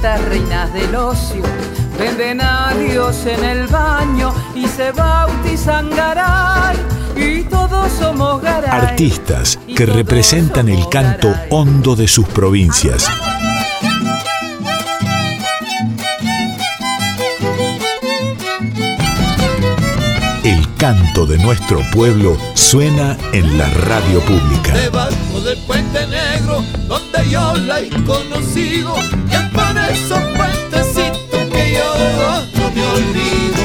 minitas, reinas del ocio, venden a Dios en el baño y se bautizan garay. Y todos somos garay. Artistas que representan el canto hondo de sus provincias. El canto de nuestro pueblo suena en la radio pública. Debajo del puente y que yo no me olvido.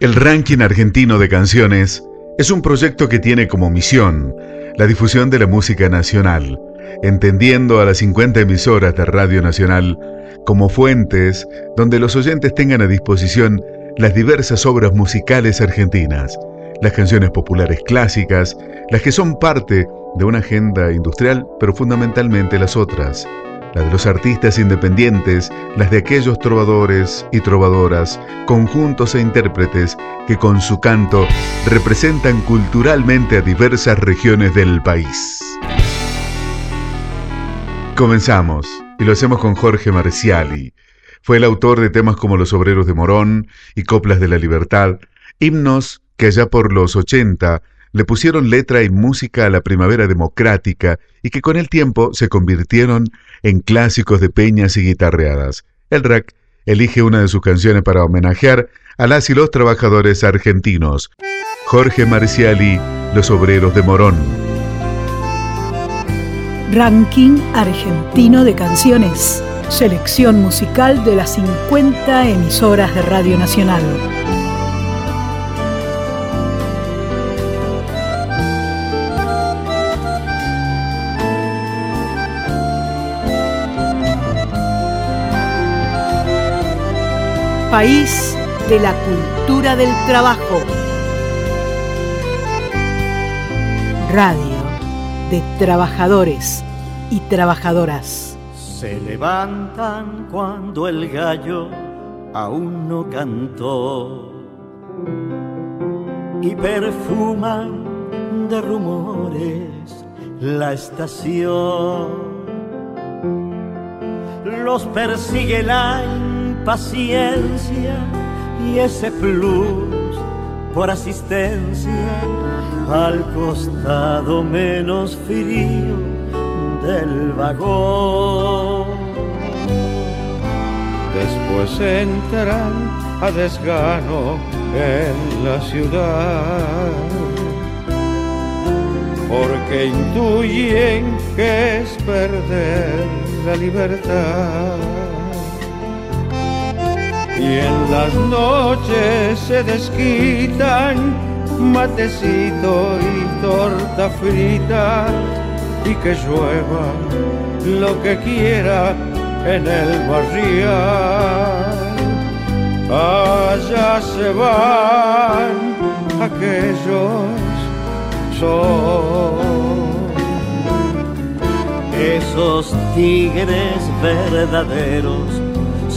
El ranking argentino de canciones es un proyecto que tiene como misión la difusión de la música nacional, entendiendo a las 50 emisoras de Radio Nacional como fuentes donde los oyentes tengan a disposición las diversas obras musicales argentinas, las canciones populares clásicas, las que son parte de una agenda industrial, pero fundamentalmente las otras, la de los artistas independientes, las de aquellos trovadores y trovadoras, conjuntos e intérpretes que con su canto representan culturalmente a diversas regiones del país. Comenzamos y lo hacemos con Jorge Marciali. Fue el autor de temas como Los Obreros de Morón y Coplas de la Libertad, himnos que allá por los 80 le pusieron letra y música a la primavera democrática y que con el tiempo se convirtieron en clásicos de peñas y guitarreadas. El RAC elige una de sus canciones para homenajear a las y los trabajadores argentinos. Jorge Marciali, Los Obreros de Morón. Ranking argentino de canciones. Selección musical de las 50 emisoras de Radio Nacional. País de la cultura del trabajo. Radio de trabajadores y trabajadoras. Se levantan cuando el gallo aún no cantó y perfuman de rumores la estación. Los persigue la impaciencia y ese plus por asistencia al costado menos frío del vagón. Después entran a desgano en la ciudad, porque intuyen que es perder la libertad. Y en las noches se desquitan matecito y torta frita y que llueva lo que quiera en el barrial. Allá se van aquellos son Esos tigres verdaderos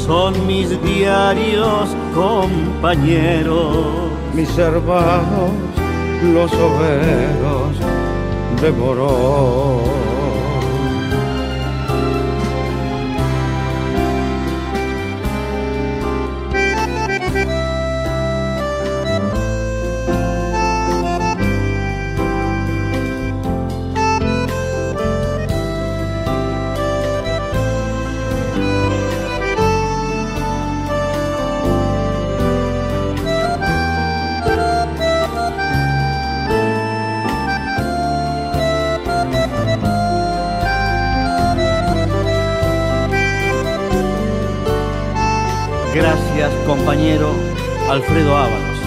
son mis diarios compañeros. mis hermanos, los obreros de Morón. Gracias, compañero Alfredo Ábalos.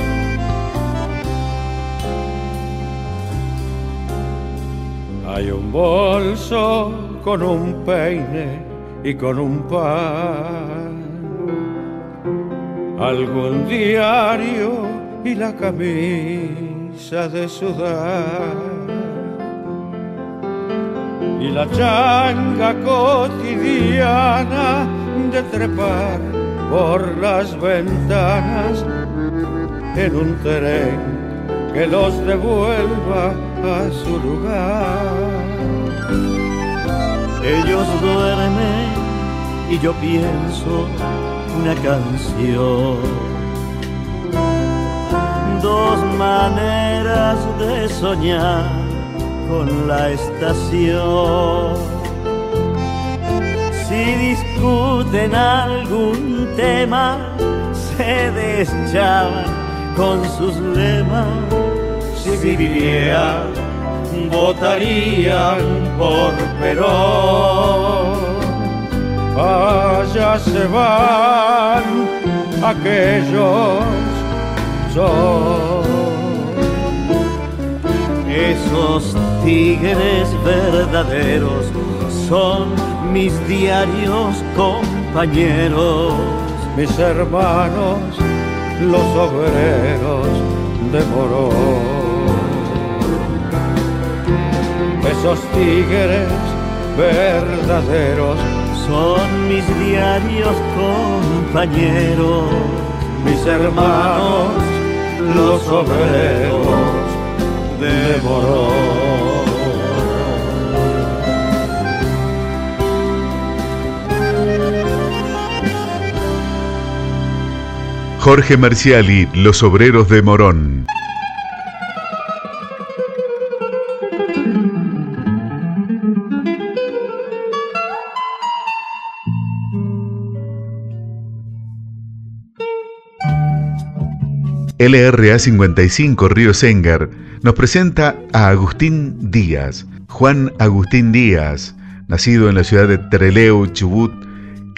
Hay un bolso con un peine y con un pan. Algún diario y la camisa de sudar. Y la changa cotidiana de trepar por las ventanas en un tren que los devuelva a su lugar. Ellos duermen y yo pienso una canción. Dos maneras de soñar con la estación si discuten algún tema, se deschaban con sus lemas. Si vivirían, votarían por Perón. Allá se van aquellos son esos tigres verdaderos son mis diarios compañeros, mis hermanos, los obreros de Morón. Esos tigres verdaderos son mis diarios compañeros, mis hermanos, los obreros de Morón. Jorge Marciali, Los Obreros de Morón. LRA 55 Río Sengar nos presenta a Agustín Díaz. Juan Agustín Díaz, nacido en la ciudad de Treleu, Chubut,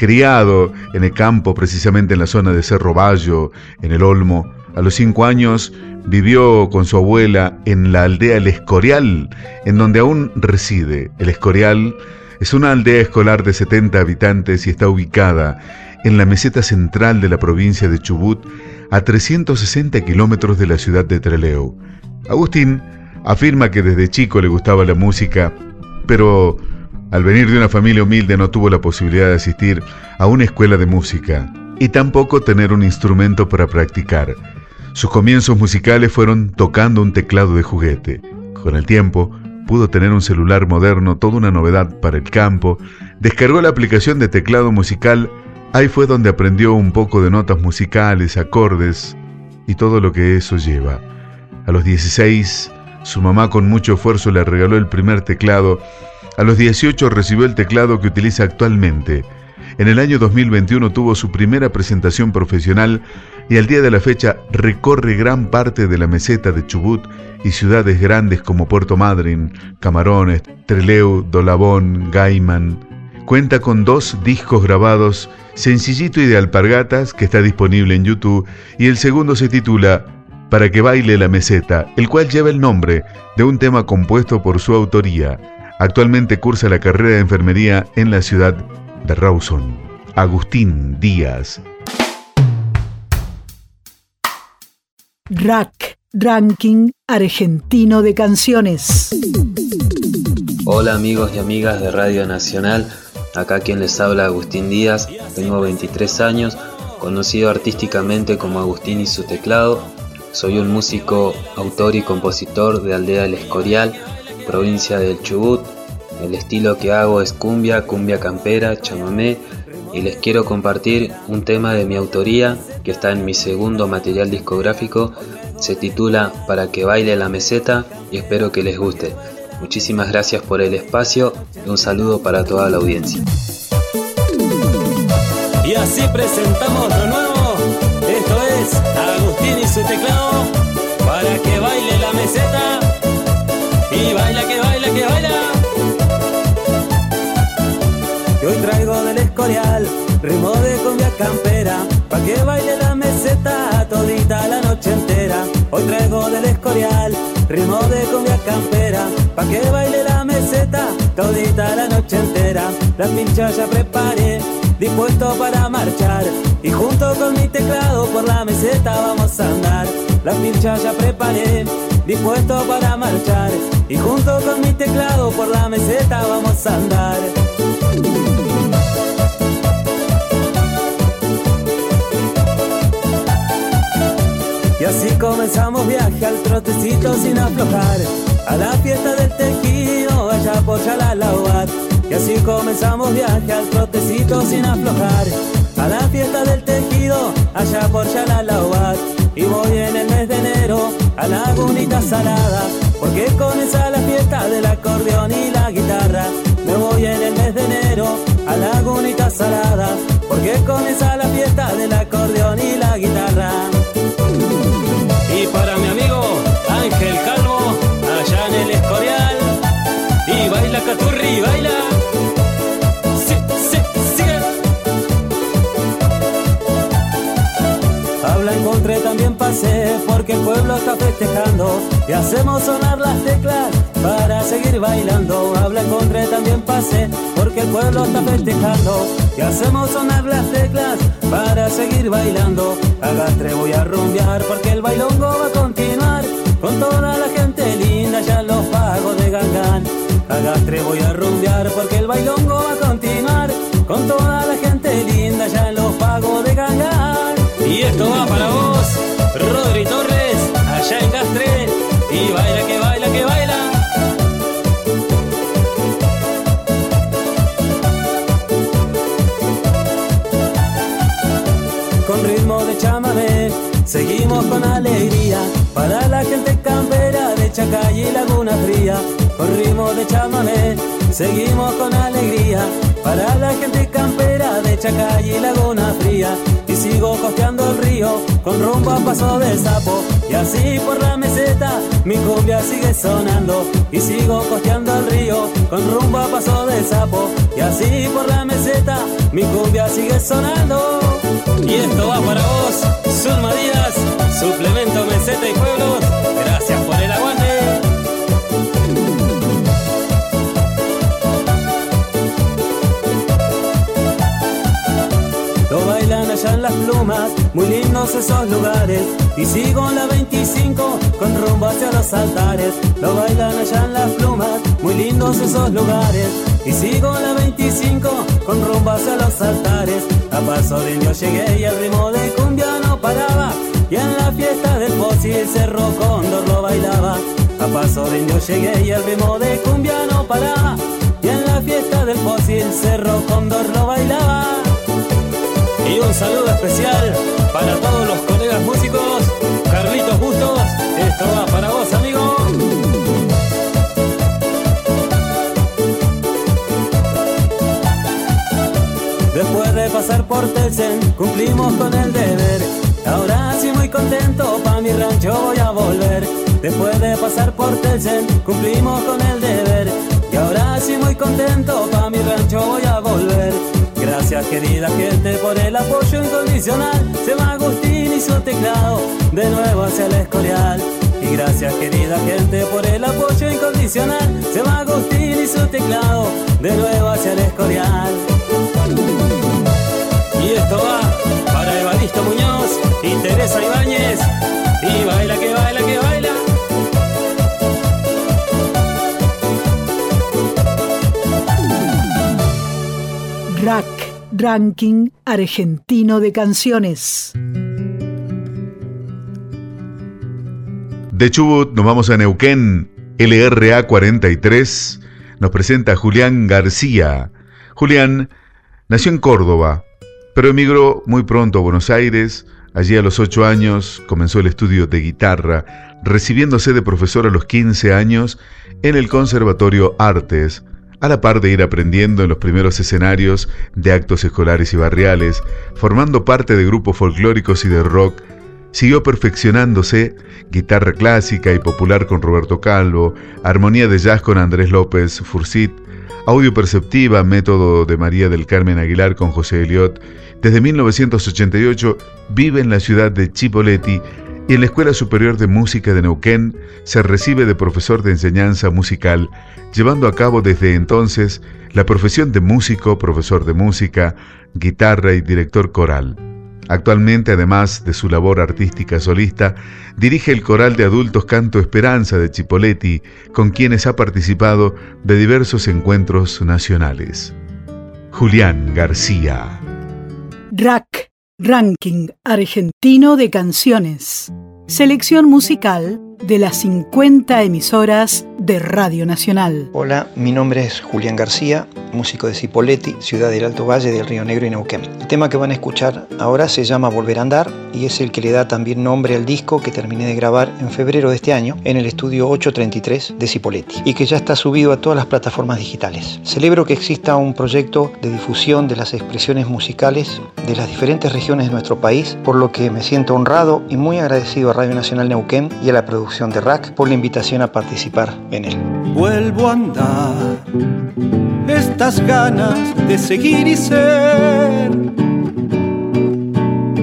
criado en el campo, precisamente en la zona de Cerro Bayo, en el Olmo. A los cinco años vivió con su abuela en la aldea El Escorial, en donde aún reside. El Escorial es una aldea escolar de 70 habitantes y está ubicada en la meseta central de la provincia de Chubut, a 360 kilómetros de la ciudad de Trelew. Agustín afirma que desde chico le gustaba la música, pero al venir de una familia humilde no tuvo la posibilidad de asistir a una escuela de música y tampoco tener un instrumento para practicar. Sus comienzos musicales fueron tocando un teclado de juguete. Con el tiempo, pudo tener un celular moderno, toda una novedad para el campo, descargó la aplicación de teclado musical, ahí fue donde aprendió un poco de notas musicales, acordes y todo lo que eso lleva. A los 16, su mamá con mucho esfuerzo le regaló el primer teclado a los 18 recibió el teclado que utiliza actualmente. En el año 2021 tuvo su primera presentación profesional y al día de la fecha recorre gran parte de la meseta de Chubut y ciudades grandes como Puerto Madryn, Camarones, Treleu, Dolabón, Gaiman. Cuenta con dos discos grabados, Sencillito y de Alpargatas, que está disponible en YouTube, y el segundo se titula Para que baile la meseta, el cual lleva el nombre de un tema compuesto por su autoría. Actualmente cursa la carrera de enfermería en la ciudad de Rawson. Agustín Díaz. Rack, Ranking Argentino de Canciones. Hola amigos y amigas de Radio Nacional, acá quien les habla Agustín Díaz, tengo 23 años, conocido artísticamente como Agustín y su teclado, soy un músico, autor y compositor de Aldea El Escorial, provincia del Chubut. El estilo que hago es cumbia, cumbia campera, chamamé y les quiero compartir un tema de mi autoría que está en mi segundo material discográfico. Se titula Para que baile la meseta y espero que les guste. Muchísimas gracias por el espacio y un saludo para toda la audiencia. Y así presentamos lo nuevo. Esto es Agustín y su teclado para que baile la meseta escorial ritmo de cumbia campera, pa' que baile la meseta todita la noche entera. Hoy traigo del escorial ritmo de cumbia campera, pa' que baile la meseta todita la noche entera. La pincha ya preparé, dispuesto para marchar. Y junto con mi teclado por la meseta vamos a andar. La pincha ya preparé, dispuesto para marchar. Y junto con mi teclado por la meseta vamos a andar. Así comenzamos viaje al trotecito sin aflojar. A la fiesta del tejido allá por Yalalauat Y así comenzamos viaje al trotecito sin aflojar. A la fiesta del tejido allá por Yalalauat Y voy en el mes de enero a Lagunita Salada Porque comienza la fiesta del acordeón y la guitarra. Me voy en el mes de enero a Lagunita Salada Porque comienza la fiesta del acordeón y la guitarra y para mi amigo Ángel Calvo, allá en el Escorial. Y baila Caturri, baila. Sí, sí, sigue. Habla encontré, también pasé, porque el pueblo está festejando. Y hacemos sonar las teclas para seguir bailando. Habla encontré, también pasé, porque el pueblo está festejando. Y hacemos sonar las teclas para seguir bailando. Agastre voy a rumbear porque el bailongo va a continuar. Con toda la gente linda ya los pagos de Gangán. Agastre voy a rumbear porque el bailongo va a continuar. Con toda la gente linda ya los pagos de Gangán. Y esto va para vos, Rodri Torres, allá en Gastre. Y baila Seguimos con alegría para la gente campera de Chacay y Laguna Fría. Con ritmo de chamamé, seguimos con alegría para la gente campera de Chacay y Laguna Fría. Y sigo costeando el río con rumbo a paso del sapo. Y así por la meseta mi cumbia sigue sonando. Y sigo costeando el río con rumbo a paso del sapo. Y así por la meseta mi cumbia sigue sonando. Y esto va para vos, Zulma Díaz, suplemento meseta y pueblos. Gracias por el aguante. Lo bailan allá en las plumas, muy lindos esos lugares. Y sigo la 25 con rumbo hacia los altares. Lo bailan allá en las plumas, muy lindos esos lugares. Y sigo la 25 con rumbo hacia los altares. A paso de indio llegué y el ritmo de cumbia no paraba. Y en la fiesta del fósil Cerro Cóndor lo bailaba. A paso de indio llegué y el ritmo de cumbia no paraba. Y en la fiesta del fósil Cerro Cóndor lo bailaba. Y un saludo especial para todos los pasar por Telsen, cumplimos con el deber. Ahora sí muy contento, pa' mi rancho voy a volver. Después de pasar por Telsen, cumplimos con el deber. Y ahora sí muy contento, pa' mi rancho voy a volver. Gracias querida gente por el apoyo incondicional. Se va Agustín y su teclado de nuevo hacia el Escorial. Y gracias querida gente por el apoyo incondicional. Se va Agustín y su teclado de nuevo hacia el Escorial. Esto va para Evaristo Muñoz y Teresa Ibáñez. Y baila que baila que baila. Rack, Ranking Argentino de Canciones. De Chubut nos vamos a Neuquén. LRA 43 nos presenta a Julián García. Julián nació en Córdoba, pero emigró muy pronto a Buenos Aires. Allí a los 8 años comenzó el estudio de guitarra, recibiéndose de profesor a los 15 años en el Conservatorio Artes, a la par de ir aprendiendo en los primeros escenarios de actos escolares y barriales, formando parte de grupos folclóricos y de rock, siguió perfeccionándose, guitarra clásica y popular con Roberto Calvo, armonía de jazz con Andrés López Fursit, audio perceptiva, método de María del Carmen Aguilar con José Eliot. Desde 1988 vive en la ciudad de Chipoleti y en la Escuela Superior de Música de Neuquén se recibe de profesor de enseñanza musical, llevando a cabo desde entonces la profesión de músico, profesor de música, guitarra y director coral. Actualmente, además de su labor artística solista, dirige el coral de adultos Canto Esperanza de Chipoletti, con quienes ha participado de diversos encuentros nacionales. Julián García. Rack, Ranking Argentino de Canciones. Selección musical de las 50 emisoras de Radio Nacional. Hola, mi nombre es Julián García, músico de Cipoletti, ciudad del Alto Valle del Río Negro y Neuquén. El tema que van a escuchar ahora se llama Volver a Andar y es el que le da también nombre al disco que terminé de grabar en febrero de este año en el estudio 833 de Cipoletti y que ya está subido a todas las plataformas digitales. Celebro que exista un proyecto de difusión de las expresiones musicales de las diferentes regiones de nuestro país, por lo que me siento honrado y muy agradecido a Radio Nacional Neuquén y a la producción de RAC por la invitación a participar en él. Vuelvo a andar, estas ganas de seguir y ser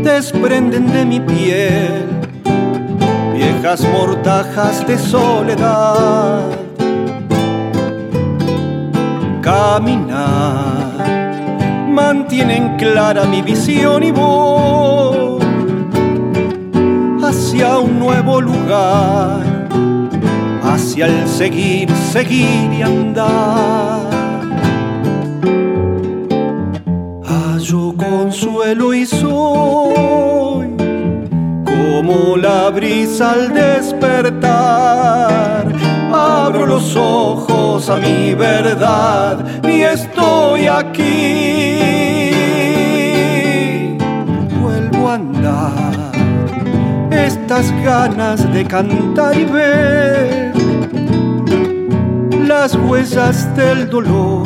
desprenden de mi piel viejas mortajas de soledad. Caminar mantienen clara mi visión y voy hacia un nuevo lugar, hacia el seguir, seguir y andar. Hallo consuelo y soy como la brisa al despertar. Abro los ojos a mi verdad y estoy aquí. Ganas de cantar y ver las huellas del dolor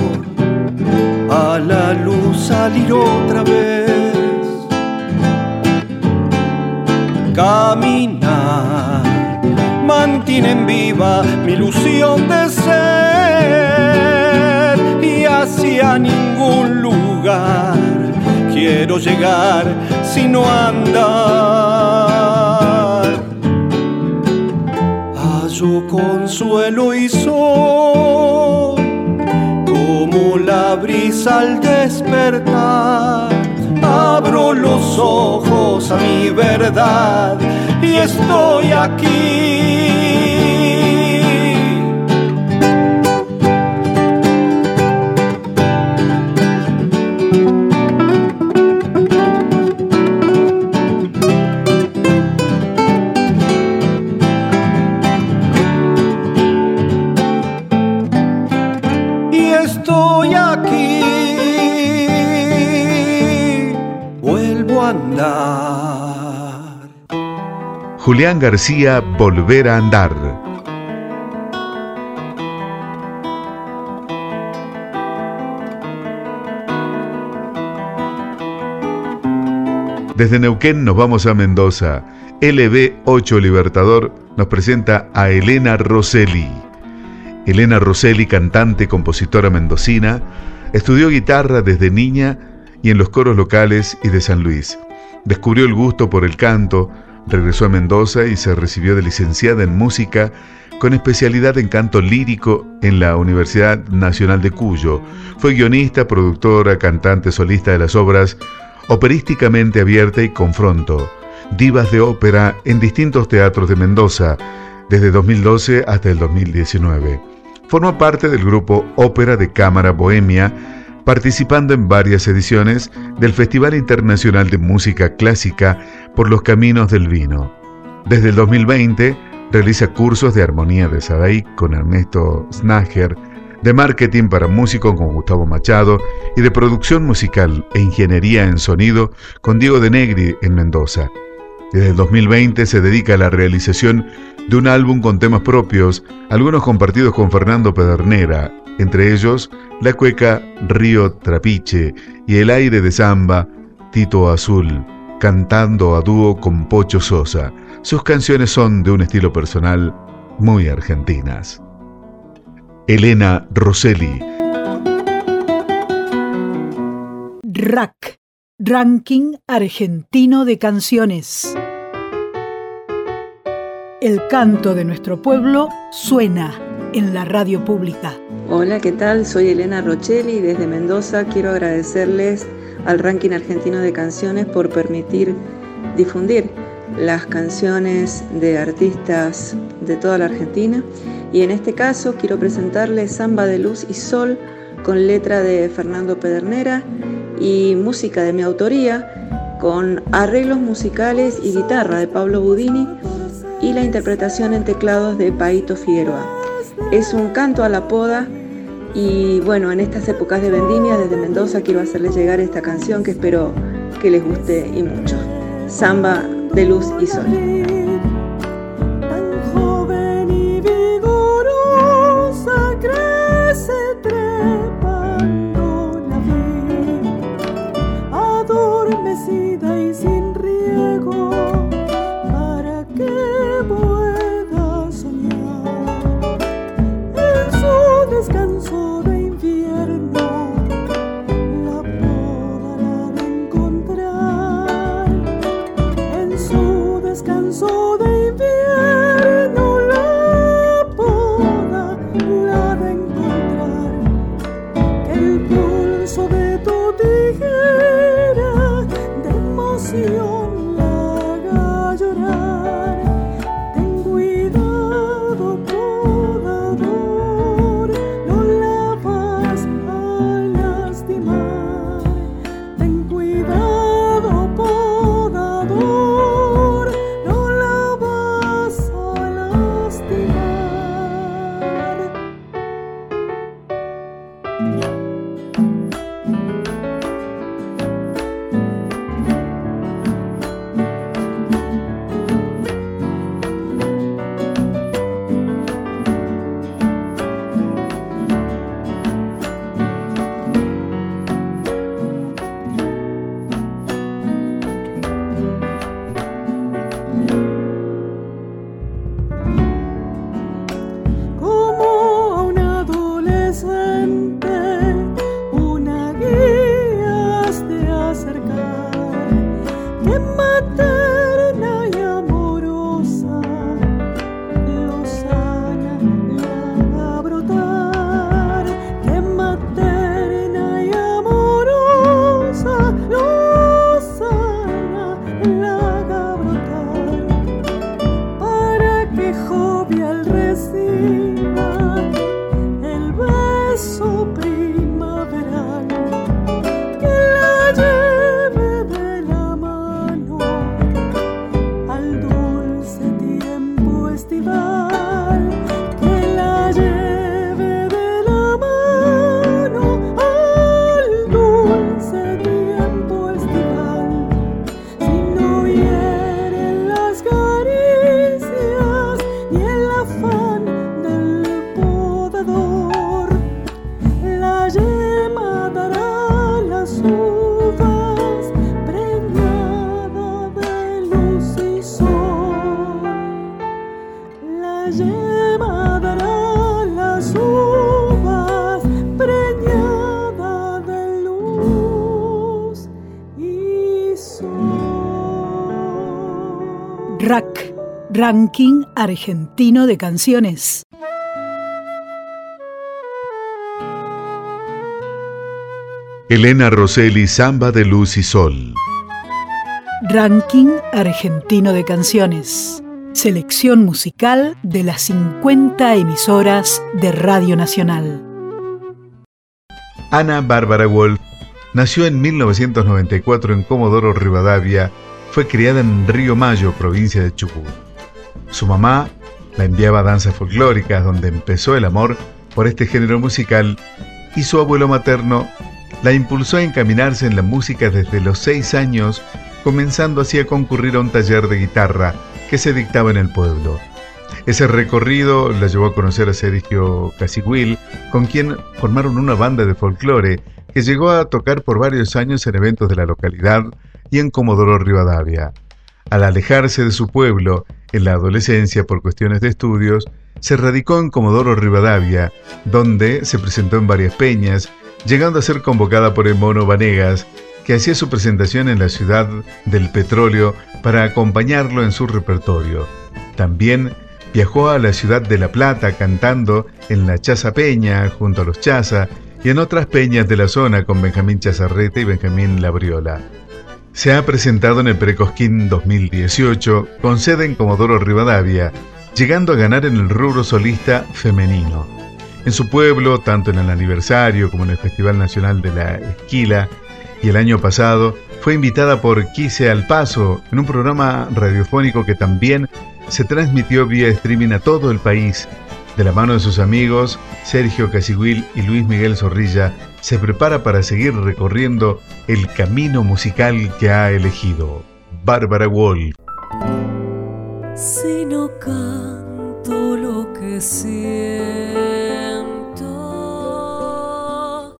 a la luz salir otra vez. Caminar, mantienen viva mi ilusión de ser y hacia ningún lugar quiero llegar si no andar. Hallo consuelo y sol como la brisa al despertar. Abro los ojos a mi verdad y estoy aquí. Julián García, Volver a Andar. Desde Neuquén nos vamos a Mendoza. LB8 Libertador nos presenta a Elena Rosselli. Elena Rosselli, cantante, compositora mendocina, estudió guitarra desde niña y en los coros locales y de San Luis. Descubrió el gusto por el canto, regresó a Mendoza y se recibió de licenciada en música con especialidad en canto lírico en la Universidad Nacional de Cuyo. Fue guionista, productora, cantante solista de las obras Operísticamente Abierta y Confronto, divas de ópera en distintos teatros de Mendoza, desde 2012 hasta el 2019. Forma parte del grupo Ópera de Cámara Bohemia, participando en varias ediciones del Festival Internacional de Música Clásica por los Caminos del Vino. Desde el 2020 realiza cursos de armonía de Sadai con Ernesto Snager, de marketing para músicos con Gustavo Machado y de producción musical e ingeniería en sonido con Diego de Negri en Mendoza. Desde el 2020 se dedica a la realización de un álbum con temas propios, algunos compartidos con Fernando Pedernera, entre ellos la cueca Río Trapiche y el aire de samba Tito Azul, cantando a dúo con Pocho Sosa. Sus canciones son de un estilo personal muy argentinas. Elena Rosselli. RAC, Ranking Argentino de Canciones. El canto de nuestro pueblo suena en la radio pública. Hola, ¿qué tal? Soy Elena Rochelli y desde Mendoza quiero agradecerles al ranking argentino de canciones por permitir difundir las canciones de artistas de toda la Argentina y en este caso quiero presentarles Samba de Luz y Sol con letra de Fernando Pedernera y música de mi autoría con arreglos musicales y guitarra de Pablo Budini y la interpretación en teclados de Paito Figueroa. Es un canto a la poda y bueno, en estas épocas de vendimia desde Mendoza quiero hacerles llegar esta canción que espero que les guste y mucho. Samba de luz y sol. Ranking Argentino de Canciones. Elena Rosselli, Samba de Luz y Sol. Ranking Argentino de Canciones. Selección musical de las 50 emisoras de Radio Nacional. Ana Bárbara Wolf nació en 1994 en Comodoro Rivadavia. Fue criada en Río Mayo, provincia de Chubut. Su mamá la enviaba a danzas folclóricas, donde empezó el amor por este género musical, y su abuelo materno la impulsó a encaminarse en la música desde los seis años, comenzando así a concurrir a un taller de guitarra que se dictaba en el pueblo. Ese recorrido la llevó a conocer a Sergio Casigüil, con quien formaron una banda de folclore que llegó a tocar por varios años en eventos de la localidad y en Comodoro Rivadavia. Al alejarse de su pueblo en la adolescencia por cuestiones de estudios, se radicó en Comodoro Rivadavia, donde se presentó en varias peñas, llegando a ser convocada por el mono Vanegas, que hacía su presentación en la ciudad del petróleo para acompañarlo en su repertorio. También viajó a la ciudad de La Plata cantando en la Chaza Peña junto a los Chaza y en otras peñas de la zona con Benjamín Chazarrete y Benjamín Labriola. Se ha presentado en el Precosquín 2018 con sede en Comodoro Rivadavia, llegando a ganar en el rubro solista femenino. En su pueblo, tanto en el aniversario como en el Festival Nacional de la Esquila, y el año pasado fue invitada por Quise al Paso en un programa radiofónico que también se transmitió vía streaming a todo el país. De la mano de sus amigos, Sergio Casiguil y Luis Miguel Zorrilla, se prepara para seguir recorriendo el camino musical que ha elegido. Bárbara Wolf. Si no canto lo que siento.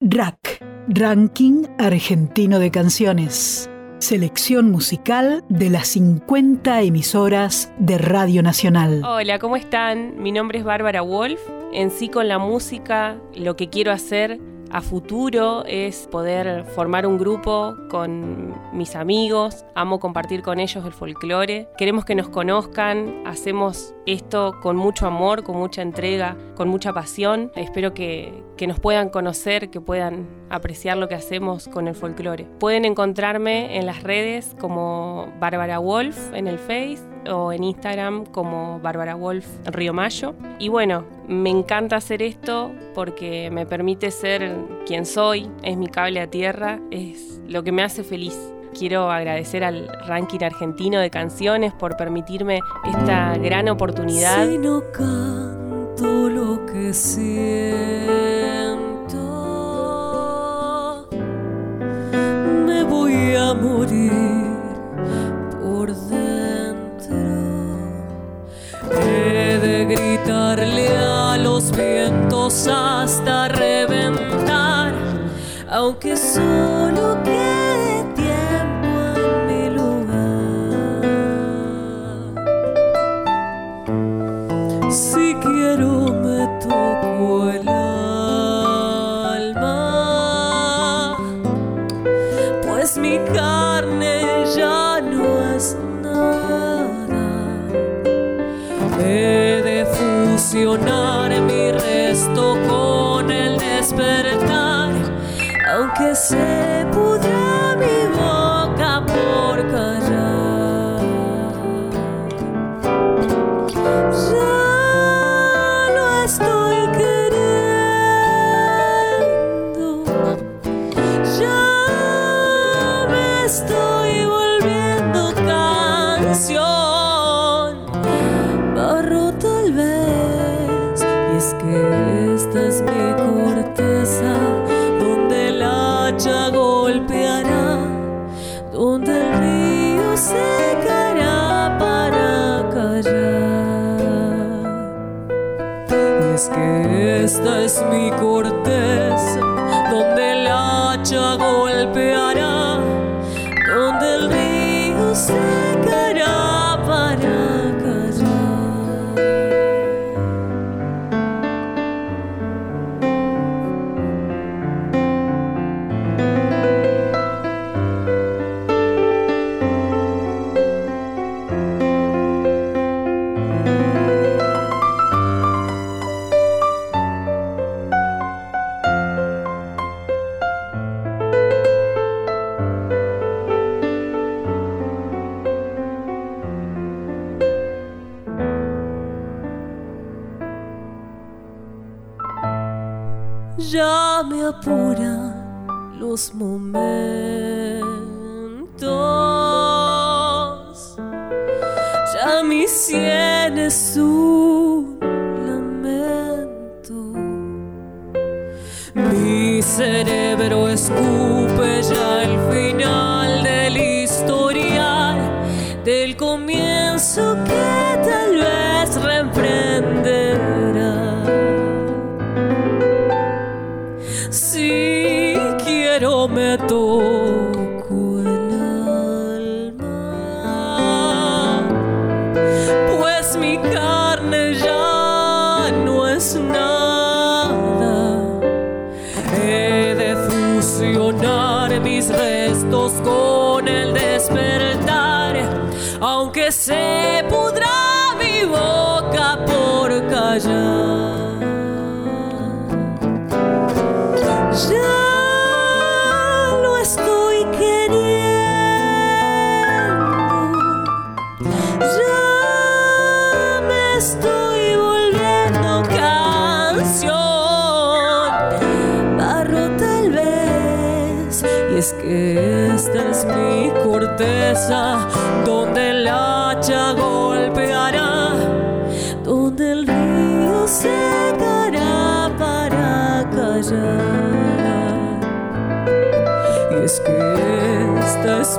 Rack, Ranking Argentino de Canciones. Selección musical de las 50 emisoras de Radio Nacional. Hola, ¿cómo están? Mi nombre es Bárbara Wolf. En sí con la música lo que quiero hacer a futuro es poder formar un grupo con mis amigos, amo compartir con ellos el folclore, queremos que nos conozcan, hacemos esto con mucho amor, con mucha entrega, con mucha pasión, espero que, que nos puedan conocer, que puedan apreciar lo que hacemos con el folclore. Pueden encontrarme en las redes como Bárbara Wolf en el Face o en Instagram como Bárbara Wolf Río Mayo. Y bueno, me encanta hacer esto porque me permite ser quien soy, es mi cable a tierra, es lo que me hace feliz. Quiero agradecer al ranking argentino de canciones por permitirme esta gran oportunidad. Canto lo que siento, me voy a morir por dentro. He de gritarle a los vientos hasta reventar, aunque solo quede aunque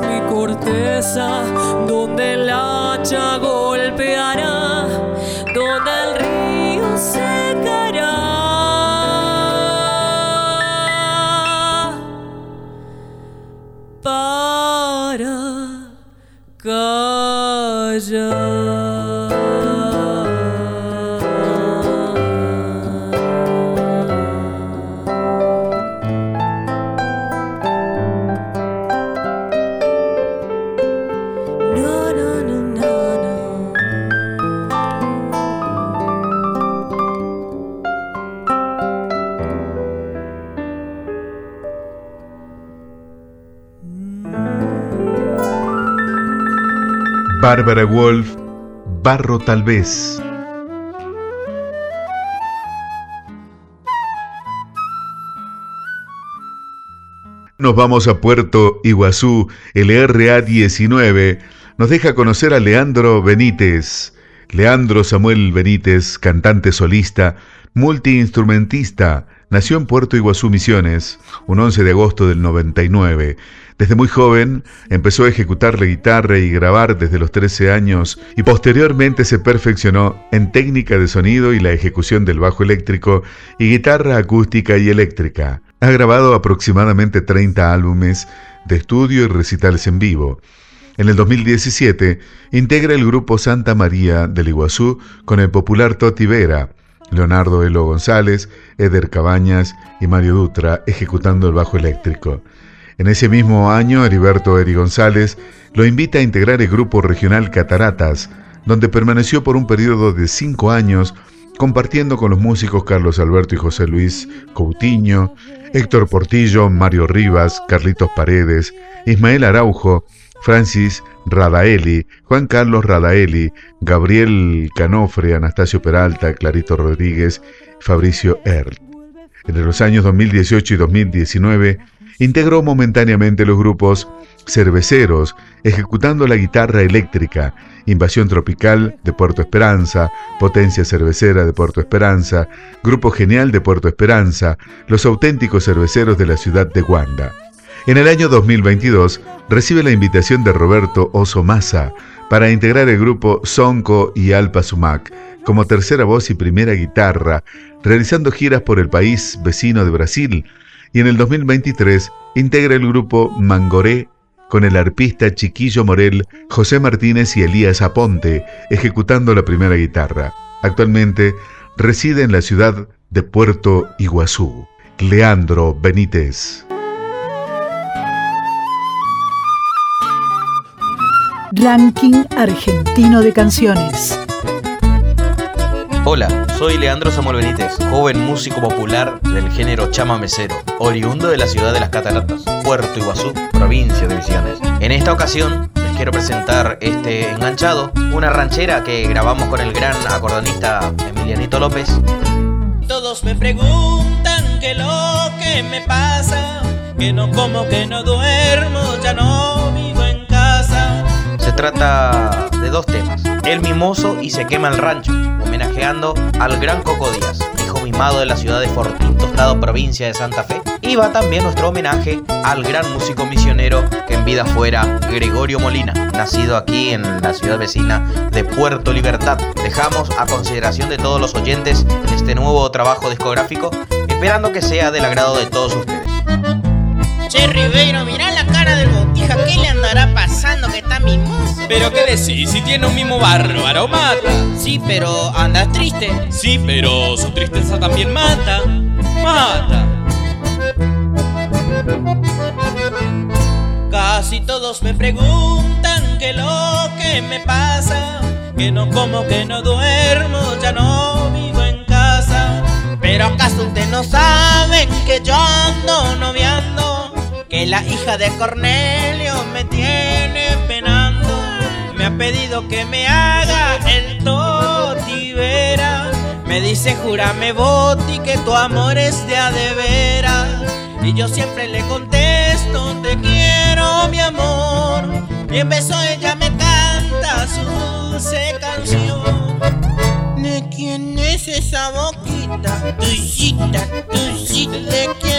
mi corteza, donde el hacha Bárbara Wolf, Barro tal vez. Nos vamos a Puerto Iguazú. El RA19 nos deja conocer a Leandro Benítez. Leandro Samuel Benítez, cantante solista, multiinstrumentista, nació en Puerto Iguazú, Misiones, un 11 de agosto del 99. Desde muy joven empezó a ejecutar la guitarra y grabar desde los 13 años y posteriormente se perfeccionó en técnica de sonido y la ejecución del bajo eléctrico y guitarra acústica y eléctrica. Ha grabado aproximadamente 30 álbumes de estudio y recitales en vivo. En el 2017 integra el grupo Santa María del Iguazú con el popular Toti Vera, Leonardo Elo González, Eder Cabañas y Mario Dutra ejecutando el bajo eléctrico. En ese mismo año, Heriberto Eri González lo invita a integrar el grupo regional Cataratas, donde permaneció por un periodo de cinco años compartiendo con los músicos Carlos Alberto y José Luis Coutinho, Héctor Portillo, Mario Rivas, Carlitos Paredes, Ismael Araujo, Francis Radaeli, Juan Carlos Radaeli, Gabriel Canofre, Anastasio Peralta, Clarito Rodríguez, Fabricio Erd. Entre los años 2018 y 2019, integró momentáneamente los grupos Cerveceros, ejecutando la guitarra eléctrica, Invasión Tropical de Puerto Esperanza, Potencia Cervecera de Puerto Esperanza, Grupo Genial de Puerto Esperanza, Los Auténticos Cerveceros de la ciudad de Guanda. En el año 2022 recibe la invitación de Roberto Oso Massa para integrar el grupo Sonco y Alpa Sumac como tercera voz y primera guitarra, realizando giras por el país vecino de Brasil, y en el 2023 integra el grupo Mangoré con el arpista Chiquillo Morel, José Martínez y Elías Aponte, ejecutando la primera guitarra. Actualmente reside en la ciudad de Puerto Iguazú. Leandro Benítez. Ranking argentino de canciones. Hola, soy Leandro Samuel Benítez, joven músico popular del género chama mesero, oriundo de la ciudad de las Cataratas, Puerto Iguazú, provincia de Misiones. En esta ocasión les quiero presentar este enganchado, una ranchera que grabamos con el gran acordeonista Emilianito López. Todos me preguntan qué lo que me pasa, que no como, que no duermo, ya no. Trata de dos temas, El Mimoso y Se quema el rancho, homenajeando al gran Coco Díaz, hijo mimado de la ciudad de Fortín Tostado, provincia de Santa Fe. Y va también nuestro homenaje al gran músico misionero que en vida fuera Gregorio Molina, nacido aquí en la ciudad vecina de Puerto Libertad. Dejamos a consideración de todos los oyentes este nuevo trabajo discográfico, esperando que sea del agrado de todos ustedes. Che Ribeiro, mirá la cara del botija, ¿qué le andará pasando que está mimoso? Pero qué decís, si tiene un mimo bárbaro, mata. Sí, pero andas triste. Sí, pero su tristeza también mata. Mata. Casi todos me preguntan qué lo que me pasa, que no como, que no duermo, ya no vivo en casa. Pero acaso ustedes no saben que yo ando noviando, que la hija de Cornelio me tiene penando. Me ha pedido que me haga el totivera. Me dice, júrame boti que tu amor es de a de veras. Y yo siempre le contesto, te quiero mi amor. Y en beso ella me canta su canción. ¿De quién es esa boquita?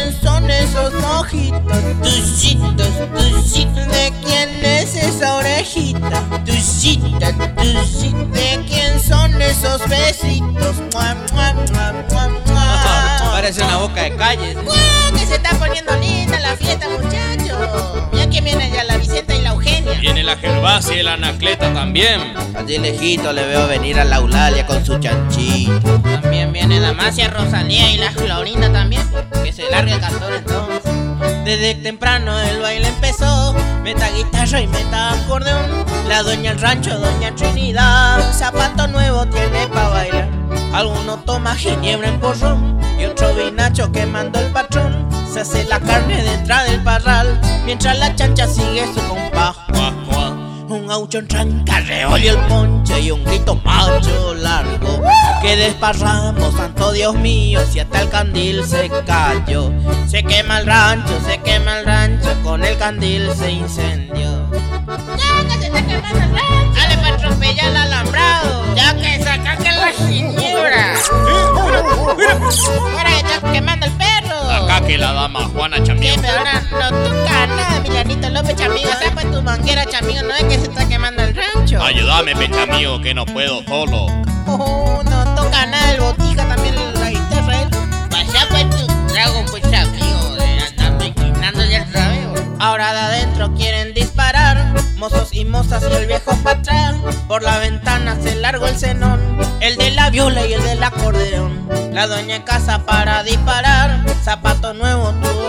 ¿De quién son esos ojitos? Tuyitos, tuyitos. ¿De quién es esa orejita? Tuyita, tuyita. ¿De quién son esos besitos? Mua, mua, mua, mua, mua. Parece una boca de calle. Que se está poniendo linda la fiesta, muchachos. Mira que viene ya la Vicenta y la Eugenia. Viene la Gervasia y la Anacleta también. Allí lejito le veo venir a la Eulalia con su chanchito. También viene Damasia, Rosalía y la Florinda también. Se largue el entonces. Desde temprano el baile empezó, meta guitarra y meta acordeón. La dueña del rancho, doña Trinidad, zapato nuevo tiene pa' bailar. Alguno toma ginebra en porrón y otro vinacho que mandó el patrón. Se hace la carne detrás del parral, mientras la chancha sigue su compás. Un gaucho en tranca, reolio el ponche y un grito macho largo. Que desparramos, santo Dios mío, si hasta el candil se cayó. Se quema el rancho, se quema el rancho, con el candil se incendió. Ya que se está quemando el rancho. Dale para atropellar el alambrado. Ya que sacan la ginebra. Ahora que está quemando el perro. Acá que la dama Juana Sí, Chamión. pero ahora no toca nada, Milanito López Chamigo. Pues tu manguera, Chamigo. No es que se está quemando el rancho. Ayúdame, pecha mío, que no puedo solo. Oh, no toca nada el botija también la guitarra él. Vaya pues tu trago pues amigo de andar inclinando ya el rabeo. Ahora de adentro quieren mozos y mozas y el viejo atrás. Por la ventana se largó el cenón, el de la viola y el del acordeón. La dueña en casa para disparar, zapato nuevo tuvo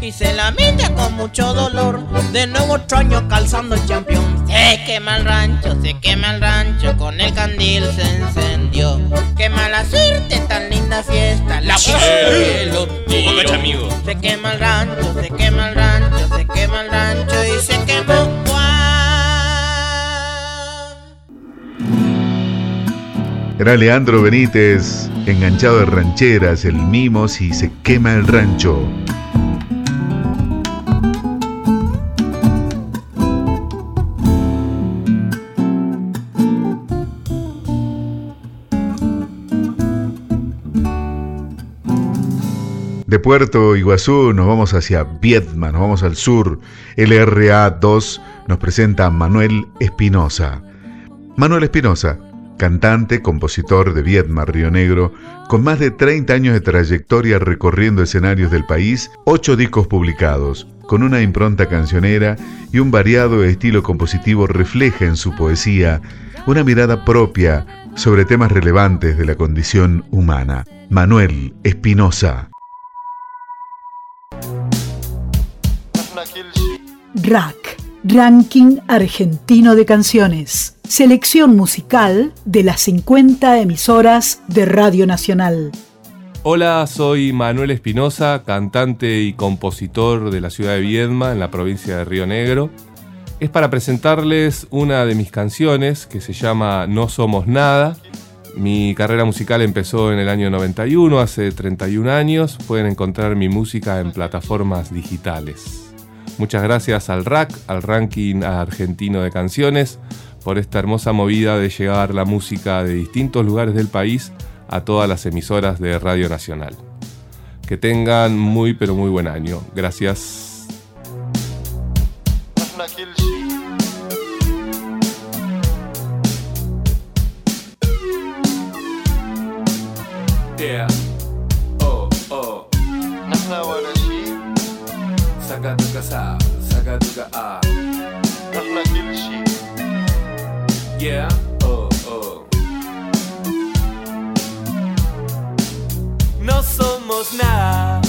y se lamenta con mucho dolor. De nuevo otro año calzando el campeón. Se quema el rancho, se quema el rancho, con el candil se encendió. Qué mala suerte, tan linda fiesta. La lo Chamigo. Se quema el rancho, se quema el rancho, se quema el rancho y se quemó. Era Leandro Benítez, enganchado de rancheras, el mimos y se quema el rancho. De Puerto Iguazú nos vamos hacia Viedma, nos vamos al sur. LRA2 nos presenta Manuel Espinosa. Manuel Espinosa, cantante, compositor de Viedma, Río Negro, con más de 30 años de trayectoria recorriendo escenarios del país, 8 discos publicados, con una impronta cancionera y un variado estilo compositivo refleja en su poesía una mirada propia sobre temas relevantes de la condición humana. Manuel Espinosa. RAC, Ranking Argentino de Canciones. Selección musical de las 50 emisoras de Radio Nacional. Hola, soy Manuel Espinosa, cantante y compositor de la ciudad de Viedma, en la provincia de Río Negro. Es para presentarles una de mis canciones que se llama No Somos Nada. Mi carrera musical empezó en el año 91, hace 31 años. Pueden encontrar mi música en plataformas digitales. Muchas gracias al RAC, al Ranking Argentino de Canciones, por esta hermosa movida de llevar la música de distintos lugares del país a todas las emisoras de Radio Nacional. Que tengan muy pero muy buen año. Gracias. Sakatuka sa, sakatuka ah. Yeah. Oh, oh. No somos nada.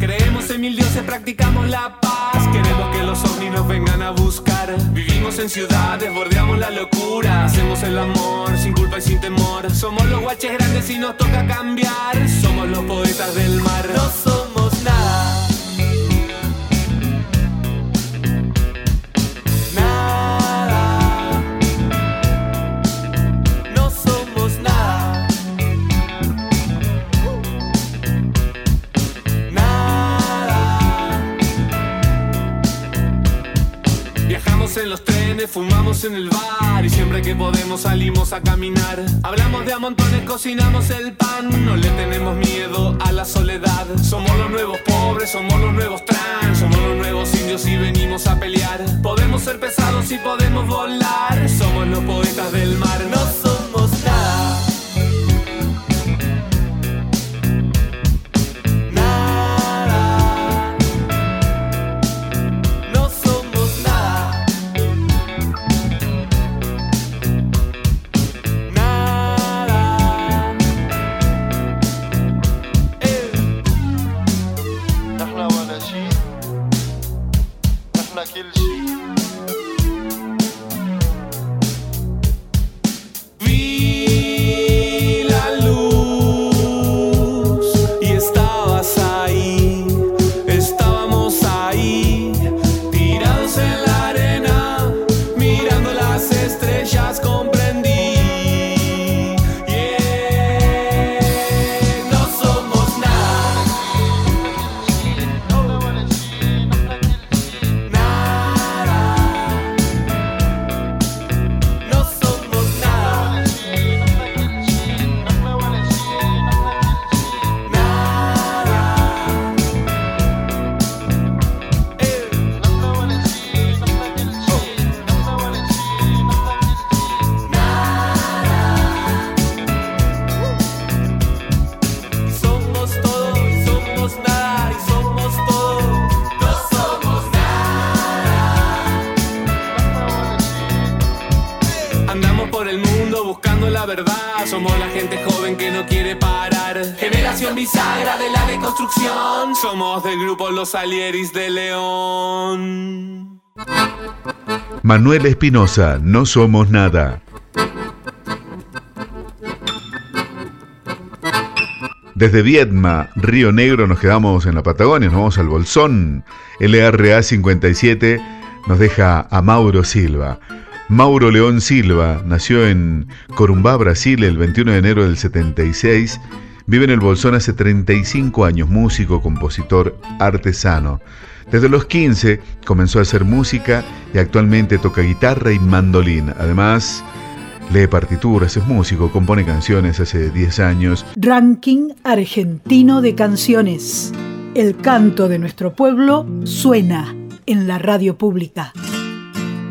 Creemos en mil dioses, practicamos la paz. Queremos que los ovnis nos vengan a buscar. Vivimos en ciudades, bordeamos la locura. Hacemos el amor sin culpa y sin temor. Somos los guaches grandes y nos toca cambiar. Somos los poetas del mar. No somos fumamos en el bar y siempre que podemos salimos a caminar. Hablamos de a montones, cocinamos el pan, no le tenemos miedo a la soledad. Somos los nuevos pobres, somos los nuevos trans, somos los nuevos indios y venimos a pelear. Podemos ser pesados y podemos volar, somos los poetas del mar, buscando la verdad. Somos la gente joven que no quiere parar. Generación bisagra de la deconstrucción. Somos del grupo Los Alieris de León. Manuel Espinosa, No Somos Nada. Desde Viedma, Río Negro, nos quedamos en la Patagonia, nos vamos al Bolsón. LRA 57 nos deja a Mauro Silva. Mauro León Silva nació en Corumbá, Brasil, el 21 de enero del 76. Vive en el Bolsón hace 35 años, músico, compositor, artesano. Desde los 15 comenzó a hacer música y actualmente toca guitarra y mandolín. Además, lee partituras, es músico, compone canciones hace 10 años. Ranking argentino de canciones. El canto de nuestro pueblo suena en la radio pública.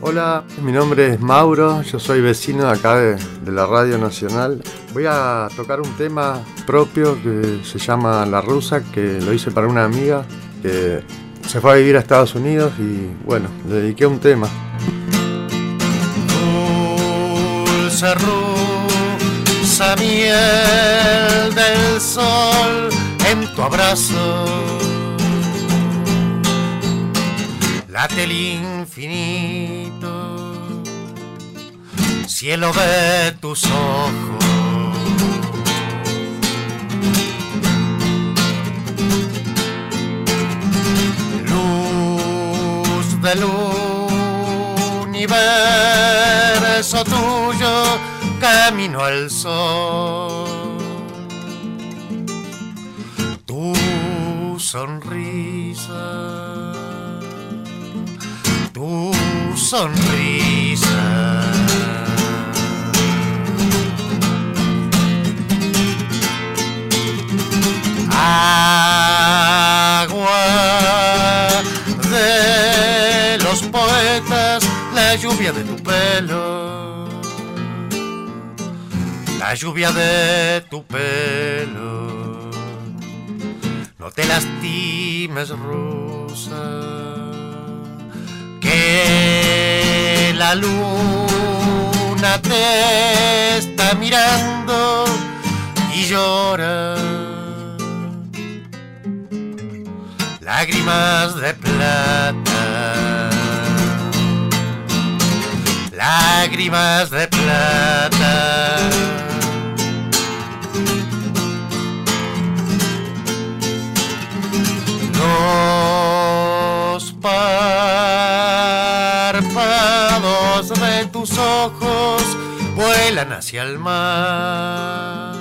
Hola, mi nombre es Mauro, yo soy vecino de acá de, la Radio Nacional. Voy a tocar un tema propio que se llama La Rusa, que lo hice para una amiga que se fue a vivir a Estados Unidos y bueno, le dediqué un tema. dulce rusa miel del sol en tu abrazo. Late el infinito, cielo de tus ojos. Luz del universo tuyo, camino al sol. Tu sonrisa, tu sonrisa. Agua de los poetas, la lluvia de tu pelo, la lluvia de tu pelo. No te lastimes, rosa, que la luna te está mirando y llora lágrimas de plata, lágrimas de plata. Los párpados de tus ojos vuelan hacia el mar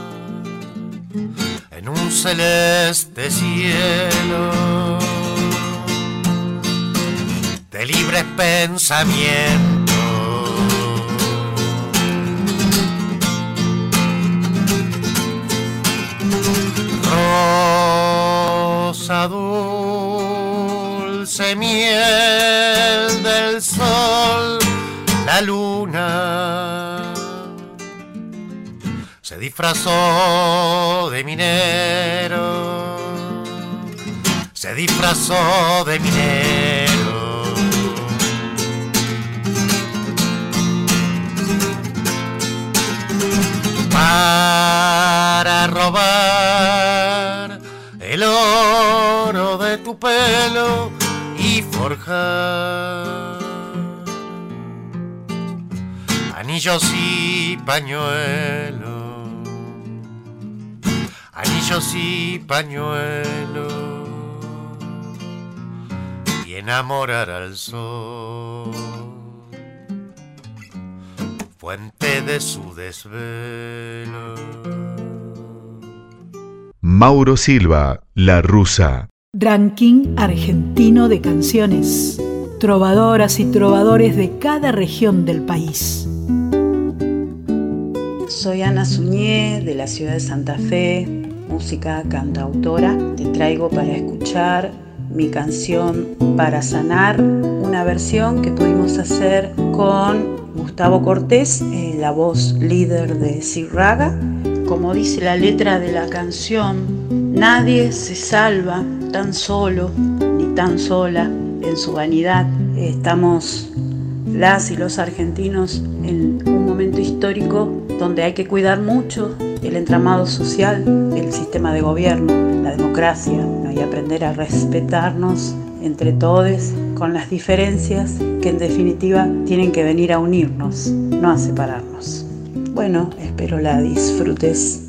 en un celeste cielo de libres pensamientos. Rosa dulce miel del sol, la luna disfrazó de minero, se disfrazó de minero. Para robar el oro de tu pelo y forjar anillos y pañuelos, anillos y pañuelos, y enamorar al sol, fuente de su desvelo. Mauro Silva, La Rusa. Ranking argentino de canciones. Trovadoras y trovadores de cada región del país. Soy Ana Suñé de la ciudad de Santa Fe, música cantautora. Te traigo para escuchar mi canción Para Sanar, una versión que pudimos hacer con Gustavo Cortés, eh, la voz líder de Raga. Como dice la letra de la canción, nadie se salva tan solo ni tan sola en su vanidad. Estamos las y los argentinos en un momento histórico donde hay que cuidar mucho el entramado social, el sistema de gobierno, la democracia, y aprender a respetarnos entre todos con las diferencias que en definitiva tienen que venir a unirnos, no a separarnos. Bueno, espero la disfrutes.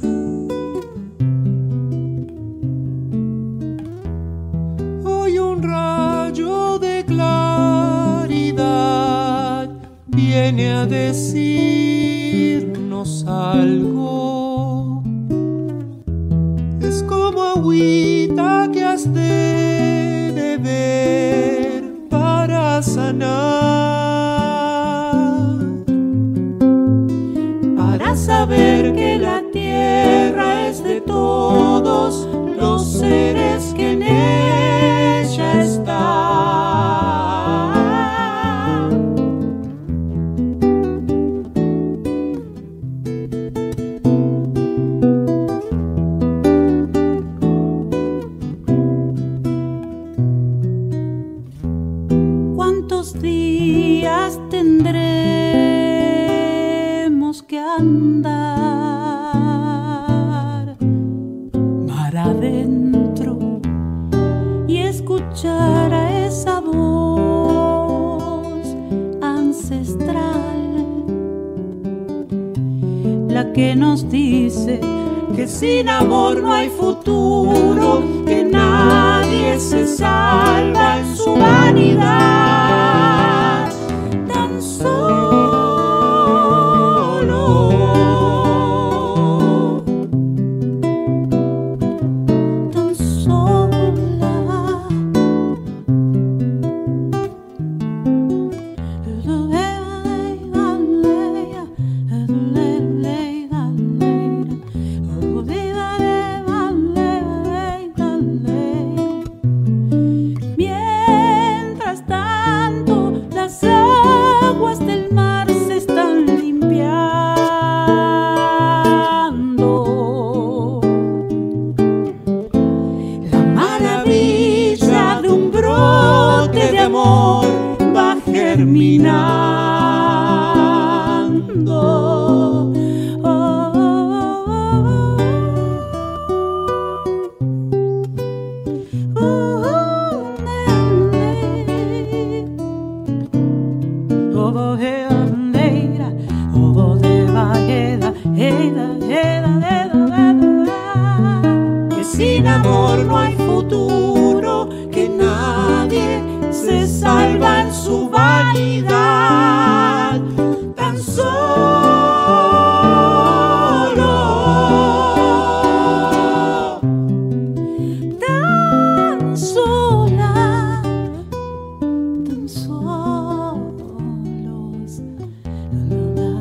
Su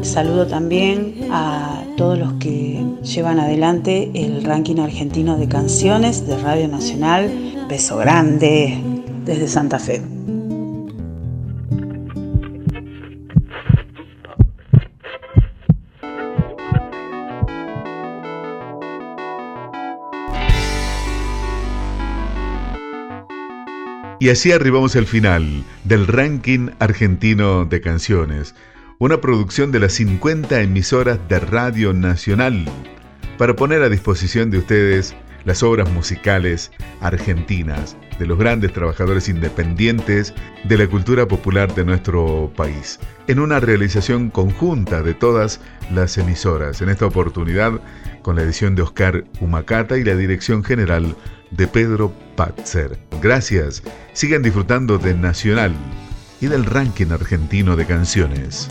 Saludo también a todos los que llevan adelante el ranking argentino de canciones de Radio Nacional. Beso grande desde Santa Fe. Y así arribamos al final del ranking argentino de canciones, una producción de las 50 emisoras de Radio Nacional, para poner a disposición de ustedes las obras musicales argentinas de los grandes trabajadores independientes de la cultura popular de nuestro país, en una realización conjunta de todas las emisoras, en esta oportunidad con la edición de Oscar Humacata y la dirección general de Pedro Patzer. Gracias, sigan disfrutando de Nacional y del ranking argentino de canciones.